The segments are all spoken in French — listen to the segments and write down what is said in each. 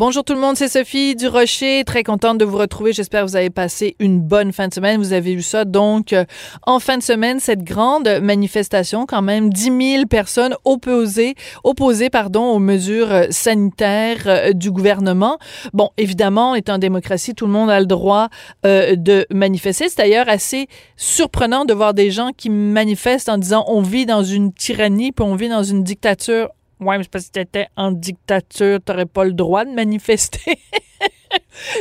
Bonjour tout le monde, c'est Sophie du Rocher. Très contente de vous retrouver. J'espère que vous avez passé une bonne fin de semaine. Vous avez vu ça. Donc, euh, en fin de semaine, cette grande manifestation, quand même, 10 000 personnes opposées, opposées pardon, aux mesures euh, sanitaires euh, du gouvernement. Bon, évidemment, est en démocratie, tout le monde a le droit de manifester. C'est d'ailleurs assez surprenant de voir des gens qui manifestent en disant on vit dans une tyrannie, puis on vit dans une dictature Ouais, mais parce que t'étais en dictature, t'aurais pas le droit de manifester.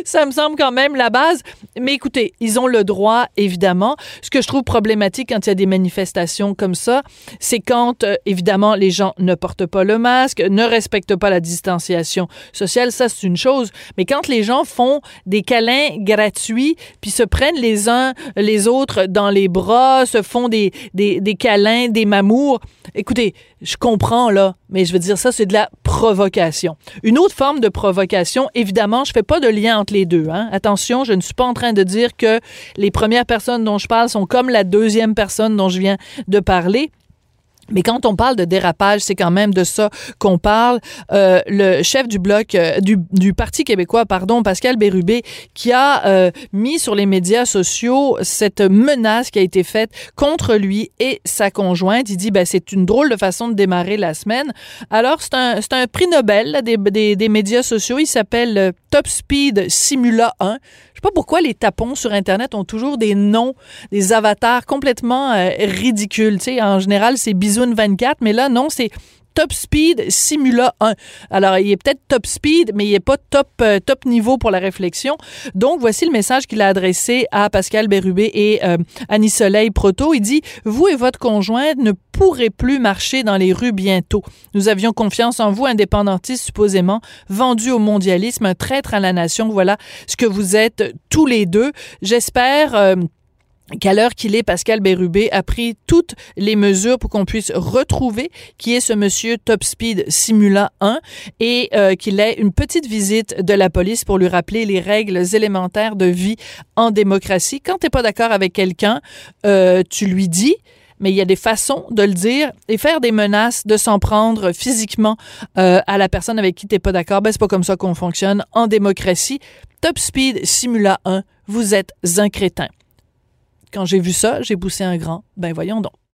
ça me semble quand même la base. Mais écoutez, ils ont le droit, évidemment. Ce que je trouve problématique quand il y a des manifestations comme ça, c'est quand, euh, évidemment, les gens ne portent pas le masque, ne respectent pas la distanciation sociale. Ça, c'est une chose. Mais quand les gens font des câlins gratuits, puis se prennent les uns les autres dans les bras, se font des, des, des câlins, des mamours, écoutez, je comprends, là, mais je veux dire, ça, c'est de la provocation. Une autre forme de provocation, évidemment, je fais pas de lien entre les deux. Hein. Attention, je ne suis pas en train de dire que les premières personnes dont je parle sont comme la deuxième personne dont je viens de parler. Mais quand on parle de dérapage, c'est quand même de ça qu'on parle. Euh, le chef du bloc euh, du, du, Parti québécois, pardon, Pascal Bérubé, qui a euh, mis sur les médias sociaux cette menace qui a été faite contre lui et sa conjointe. Il dit, ben, c'est une drôle de façon de démarrer la semaine. Alors, c'est un, un prix Nobel des, des, des, médias sociaux. Il s'appelle euh, Top Speed Simula 1. Sais pas pourquoi les tapons sur Internet ont toujours des noms, des avatars complètement euh, ridicules. Tu en général, c'est bisous 24, mais là, non, c'est Top Speed Simula 1. Alors, il est peut-être top speed, mais il n'est pas top, euh, top niveau pour la réflexion. Donc, voici le message qu'il a adressé à Pascal Bérubé et euh, Annie Soleil Proto. Il dit, vous et votre conjointe ne pourrez plus marcher dans les rues bientôt. Nous avions confiance en vous, indépendantistes supposément, vendus au mondialisme, un traître à la nation. Voilà ce que vous êtes tous les deux. J'espère... Euh, qu'à l'heure qu'il est, Pascal Bérubé a pris toutes les mesures pour qu'on puisse retrouver qui est ce monsieur Top Speed Simula 1 et euh, qu'il ait une petite visite de la police pour lui rappeler les règles élémentaires de vie en démocratie. Quand t'es pas d'accord avec quelqu'un, euh, tu lui dis, mais il y a des façons de le dire et faire des menaces, de s'en prendre physiquement euh, à la personne avec qui t'es pas d'accord. Ben, c'est pas comme ça qu'on fonctionne en démocratie. Top Speed Simula 1, vous êtes un crétin. Quand j'ai vu ça, j'ai poussé un grand. Ben voyons donc.